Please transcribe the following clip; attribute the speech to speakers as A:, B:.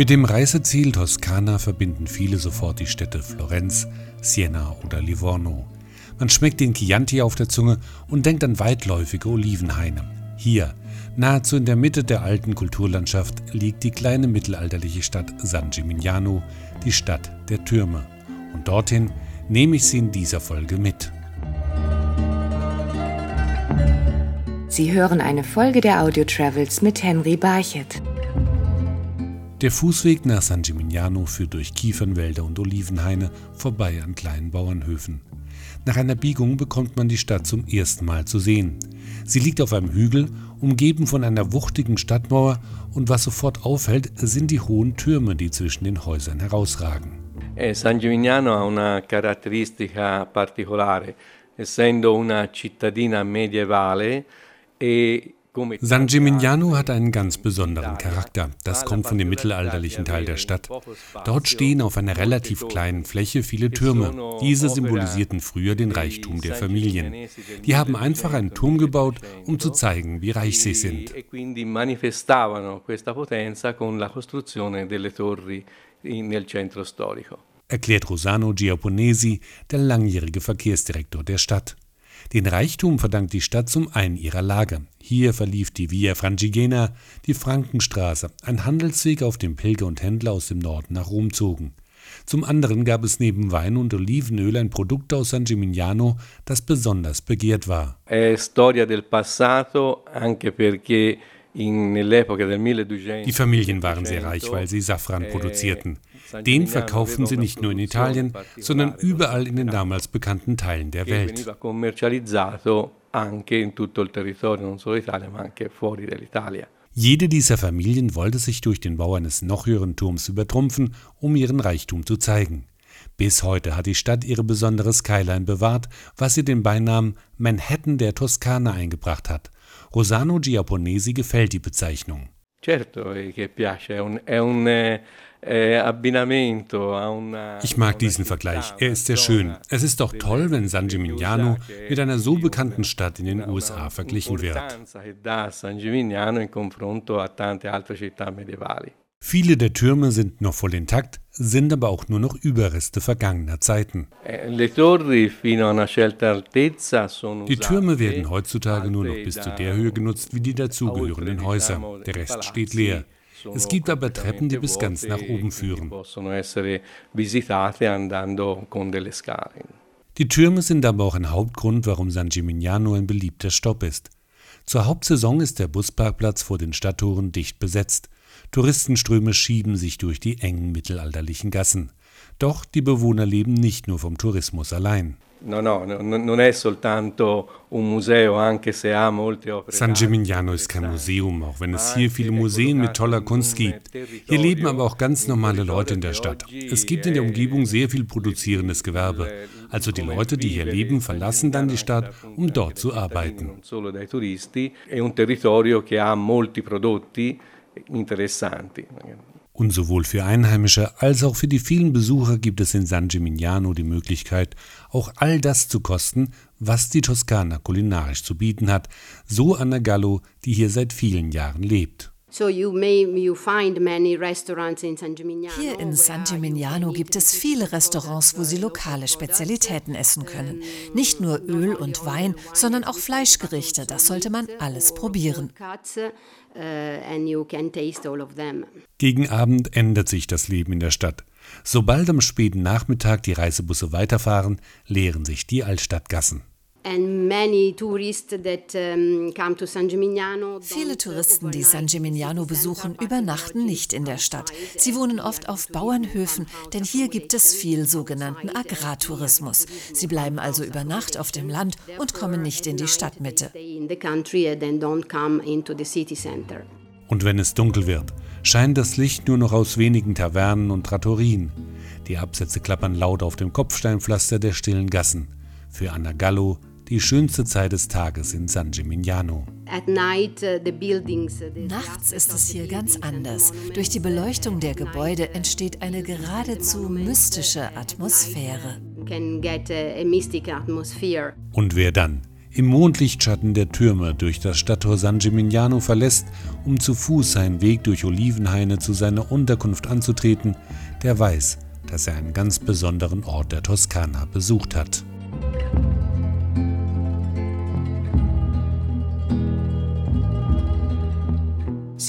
A: Mit dem Reiseziel Toskana verbinden viele sofort die Städte Florenz, Siena oder Livorno. Man schmeckt den Chianti auf der Zunge und denkt an weitläufige Olivenhaine. Hier, nahezu in der Mitte der alten Kulturlandschaft, liegt die kleine mittelalterliche Stadt San Gimignano, die Stadt der Türme. Und dorthin nehme ich Sie in dieser Folge mit.
B: Sie hören eine Folge der Audio Travels mit Henry Barchet.
A: Der Fußweg nach San Gimignano führt durch Kiefernwälder und Olivenhaine vorbei an kleinen Bauernhöfen. Nach einer Biegung bekommt man die Stadt zum ersten Mal zu sehen. Sie liegt auf einem Hügel, umgeben von einer wuchtigen Stadtmauer und was sofort auffällt, sind die hohen Türme, die zwischen den Häusern herausragen.
C: Eh, San Gimignano ha una caratteristica particolare, essendo una cittadina medievale e
A: San Gimignano hat einen ganz besonderen Charakter. Das kommt von dem mittelalterlichen Teil der Stadt. Dort stehen auf einer relativ kleinen Fläche viele Türme. Diese symbolisierten früher den Reichtum der Familien. Die haben einfach einen Turm gebaut, um zu zeigen, wie reich sie sind. Erklärt Rosano Giaponesi, der langjährige Verkehrsdirektor der Stadt. Den Reichtum verdankt die Stadt zum einen ihrer Lage. Hier verlief die Via Francigena, die Frankenstraße, ein Handelsweg, auf dem Pilger und Händler aus dem Norden nach Rom zogen. Zum anderen gab es neben Wein und Olivenöl ein Produkt aus San Gimignano, das besonders begehrt war.
C: È storia del passato anche perché
A: die Familien waren sehr reich, weil sie Safran eh, produzierten. Den verkauften sie nicht nur in Italien, sondern überall in den damals bekannten Teilen der Welt. Jede dieser Familien wollte sich durch den Bau eines noch höheren Turms übertrumpfen, um ihren Reichtum zu zeigen. Bis heute hat die Stadt ihre besondere Skyline bewahrt, was ihr den Beinamen Manhattan der Toskana eingebracht hat. Rosano Giaponesi gefällt die Bezeichnung. Ich mag diesen Vergleich, er ist sehr schön. Es ist doch toll, wenn San Gimignano mit einer so bekannten Stadt in den USA verglichen wird. Viele der Türme sind noch voll intakt, sind aber auch nur noch Überreste vergangener Zeiten.
C: Eh,
A: die Türme werden heutzutage nur noch bis zu der Höhe genutzt wie die dazugehörenden Häuser. Der Rest steht leer. Es gibt aber Treppen, die bis ganz nach oben führen. Die Türme sind aber auch ein Hauptgrund, warum San Gimignano ein beliebter Stopp ist. Zur Hauptsaison ist der Busparkplatz vor den Stadttoren dicht besetzt. Touristenströme schieben sich durch die engen mittelalterlichen Gassen. Doch die Bewohner leben nicht nur vom Tourismus allein. San Gimignano ist kein Museum, auch wenn es hier viele Museen mit toller Kunst gibt. Hier leben aber auch ganz normale Leute in der Stadt. Es gibt in der Umgebung sehr viel produzierendes Gewerbe. Also die Leute, die hier leben, verlassen dann die Stadt, um dort zu arbeiten interessanti. Und sowohl für Einheimische als auch für die vielen Besucher gibt es in San Gimignano die Möglichkeit, auch all das zu kosten, was die Toskana kulinarisch zu bieten hat, so Anna Gallo, die hier seit vielen Jahren lebt.
D: Hier in San Gimignano gibt es viele Restaurants, wo Sie lokale Spezialitäten essen können. Nicht nur Öl und Wein, sondern auch Fleischgerichte. Das sollte man alles probieren.
A: Uh, Gegen Abend ändert sich das Leben in der Stadt. Sobald am späten Nachmittag die Reisebusse weiterfahren, leeren sich die Altstadtgassen.
D: Viele Touristen, die San Gimignano besuchen, übernachten nicht in der Stadt. Sie wohnen oft auf Bauernhöfen, denn hier gibt es viel sogenannten Agrartourismus. Sie bleiben also über Nacht auf dem Land und kommen nicht in die Stadtmitte.
A: Und wenn es dunkel wird, scheint das Licht nur noch aus wenigen Tavernen und Trattorien. Die Absätze klappern laut auf dem Kopfsteinpflaster der stillen Gassen. Für Anna Gallo die schönste Zeit des Tages in San Gimignano.
D: Uh, uh, Nachts ist es hier ganz anders. Durch die Beleuchtung der Gebäude entsteht eine geradezu mystische Atmosphäre.
A: Und wer dann im Mondlichtschatten der Türme durch das Stadttor San Gimignano verlässt, um zu Fuß seinen Weg durch Olivenhaine zu seiner Unterkunft anzutreten, der weiß, dass er einen ganz besonderen Ort der Toskana besucht hat.